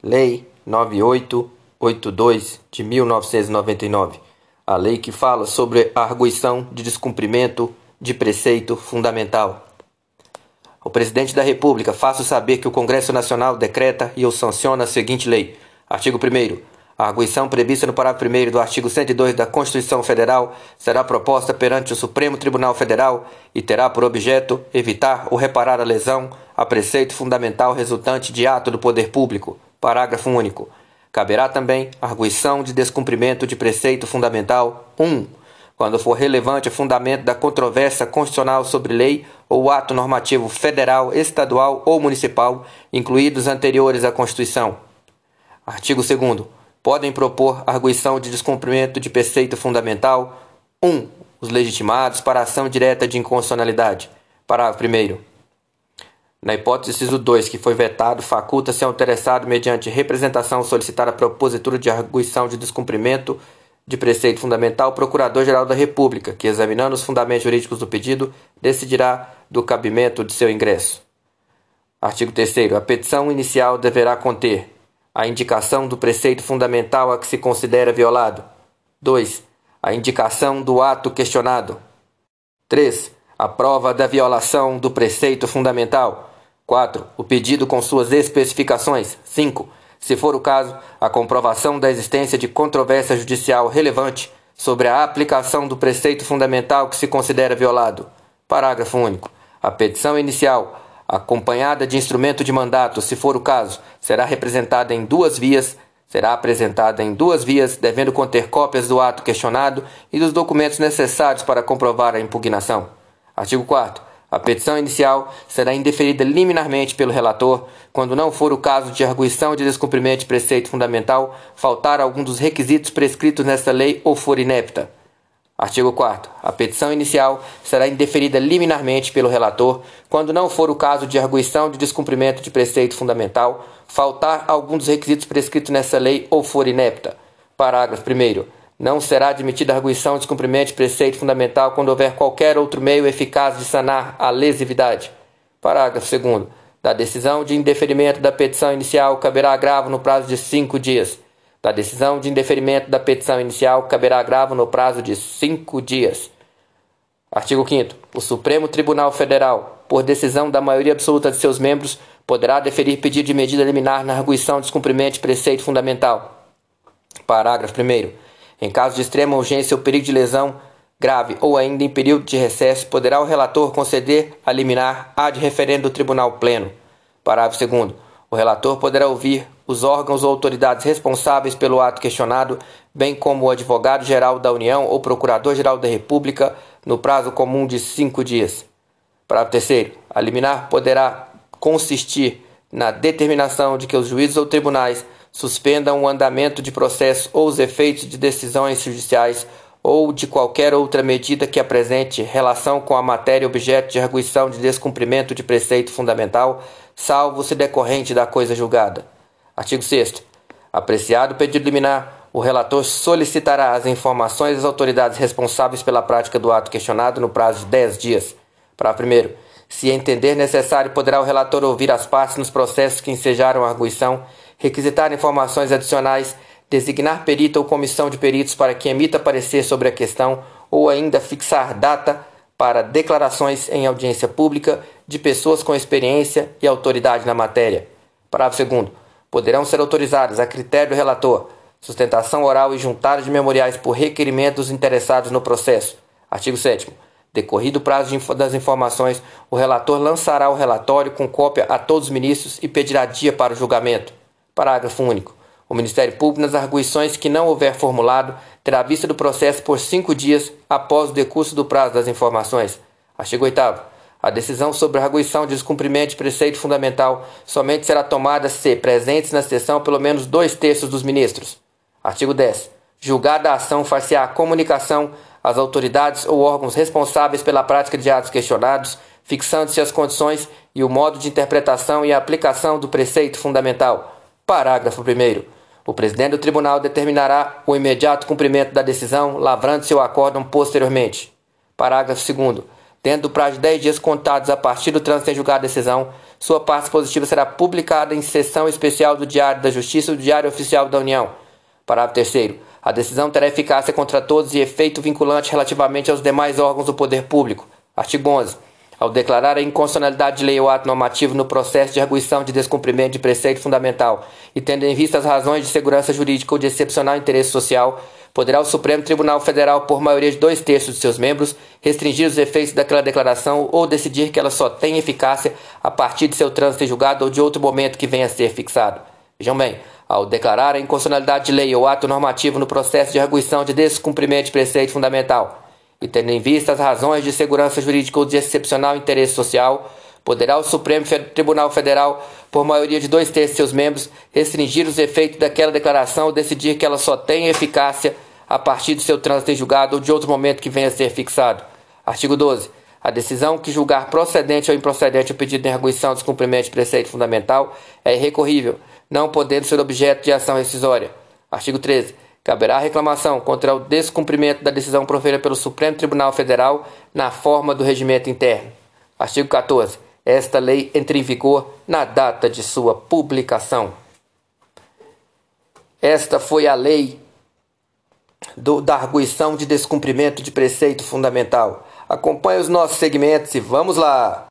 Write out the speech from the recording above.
Lei 9882 de 1999, a lei que fala sobre a arguição de descumprimento de preceito fundamental. O presidente da República faça saber que o Congresso Nacional decreta e ou sanciona a seguinte lei. Artigo 1 a arguição prevista no parágrafo 1 do artigo 102 da Constituição Federal será proposta perante o Supremo Tribunal Federal e terá por objeto evitar ou reparar a lesão a preceito fundamental resultante de ato do poder público. Parágrafo único. Caberá também arguição de descumprimento de preceito fundamental 1, quando for relevante o fundamento da controvérsia constitucional sobre lei ou ato normativo federal, estadual ou municipal, incluídos anteriores à Constituição. Artigo 2 podem propor arguição de descumprimento de preceito fundamental 1. Um, os legitimados para ação direta de inconstitucionalidade. Parágrafo 1 na hipótese inciso 2, que foi vetado, faculta-se ao interessado, mediante representação, solicitar a propositura de arguição de descumprimento de preceito fundamental, Procurador-Geral da República, que, examinando os fundamentos jurídicos do pedido, decidirá do cabimento de seu ingresso. Artigo 3. A petição inicial deverá conter a indicação do preceito fundamental a que se considera violado. 2. A indicação do ato questionado. 3. A prova da violação do preceito fundamental. 4. O pedido com suas especificações. 5. Se for o caso, a comprovação da existência de controvérsia judicial relevante sobre a aplicação do preceito fundamental que se considera violado. Parágrafo único. A petição inicial acompanhada de instrumento de mandato, se for o caso, será representada em duas vias, será apresentada em duas vias, devendo conter cópias do ato questionado e dos documentos necessários para comprovar a impugnação. Artigo 4 a petição inicial será indeferida liminarmente pelo relator quando não for o caso de arguição de descumprimento de preceito fundamental, faltar algum dos requisitos prescritos nesta lei ou for inepta. Artigo 4 A petição inicial será indeferida liminarmente pelo relator quando não for o caso de arguição de descumprimento de preceito fundamental, faltar algum dos requisitos prescritos nessa lei ou for inepta. Parágrafo 1 Não será admitida arguição de descumprimento de preceito fundamental quando houver qualquer outro meio eficaz de sanar a lesividade. Parágrafo 2 Da decisão de indeferimento da petição inicial caberá agravo no prazo de cinco dias. Da decisão de indeferimento da petição inicial caberá agravo no prazo de cinco dias. Artigo 5. O Supremo Tribunal Federal, por decisão da maioria absoluta de seus membros, poderá deferir pedido de medida liminar na arguição de descumprimento de preceito fundamental. Parágrafo 1. Em caso de extrema urgência ou perigo de lesão grave ou ainda em período de recesso, poderá o relator conceder a liminar ad referendo do Tribunal Pleno. Parágrafo 2. O relator poderá ouvir os órgãos ou autoridades responsáveis pelo ato questionado, bem como o advogado-geral da União ou procurador-geral da República, no prazo comum de cinco dias. Parágrafo terceiro. A liminar poderá consistir na determinação de que os juízes ou tribunais suspendam o andamento de processo ou os efeitos de decisões judiciais ou de qualquer outra medida que apresente relação com a matéria objeto de arguição de descumprimento de preceito fundamental, salvo se decorrente da coisa julgada. Artigo 6. Apreciado o pedido liminar, o relator solicitará as informações das autoridades responsáveis pela prática do ato questionado no prazo de 10 dias. Para primeiro, se entender necessário, poderá o relator ouvir as partes nos processos que ensejaram a arguição, requisitar informações adicionais, designar perito ou comissão de peritos para que emita parecer sobre a questão ou ainda fixar data para declarações em audiência pública de pessoas com experiência e autoridade na matéria. Parágrafo 2 poderão ser autorizadas, a critério do relator, sustentação oral e juntada de memoriais por requerimento dos interessados no processo. Artigo 7 Decorrido o prazo de, das informações, o relator lançará o relatório com cópia a todos os ministros e pedirá dia para o julgamento. Parágrafo único. O Ministério Público, nas arguições que não houver formulado, terá vista do processo por cinco dias após o decurso do prazo das informações. Artigo 8 a decisão sobre a arguição de descumprimento de preceito fundamental somente será tomada se presentes na sessão pelo menos dois terços dos ministros. Artigo 10. Julgada a ação, far-se-á comunicação às autoridades ou órgãos responsáveis pela prática de atos questionados, fixando-se as condições e o modo de interpretação e aplicação do preceito fundamental. Parágrafo 1. O presidente do tribunal determinará o imediato cumprimento da decisão, lavrando-se o acórdão posteriormente. Parágrafo 2 dentro do prazo de 10 dias contados a partir do trânsito em julgado a decisão, sua parte positiva será publicada em sessão especial do Diário da Justiça e do Diário Oficial da União. Parágrafo 3 A decisão terá eficácia contra todos e efeito vinculante relativamente aos demais órgãos do poder público. Artigo 11. Ao declarar a inconstitucionalidade de lei ou ato normativo no processo de arguição de descumprimento de preceito fundamental e tendo em vista as razões de segurança jurídica ou de excepcional interesse social, poderá o Supremo Tribunal Federal, por maioria de dois terços de seus membros, restringir os efeitos daquela declaração ou decidir que ela só tem eficácia a partir de seu trânsito em julgado ou de outro momento que venha a ser fixado. Vejam bem, ao declarar a inconstitucionalidade de lei ou ato normativo no processo de arguição de descumprimento de preceito fundamental, e tendo em vista as razões de segurança jurídica ou de excepcional interesse social, poderá o Supremo Tribunal Federal, por maioria de dois terços de seus membros, restringir os efeitos daquela declaração ou decidir que ela só tem eficácia a partir de seu trânsito em julgado ou de outro momento que venha a ser fixado. Artigo 12. A decisão que julgar procedente ou improcedente o pedido de arguição de descumprimento de preceito fundamental é irrecorrível, não podendo ser objeto de ação rescisória. Artigo 13. Caberá reclamação contra o descumprimento da decisão proferida pelo Supremo Tribunal Federal na forma do regimento interno. Artigo 14. Esta lei entra em vigor na data de sua publicação. Esta foi a lei do, da arguição de descumprimento de preceito fundamental. Acompanhe os nossos segmentos e vamos lá!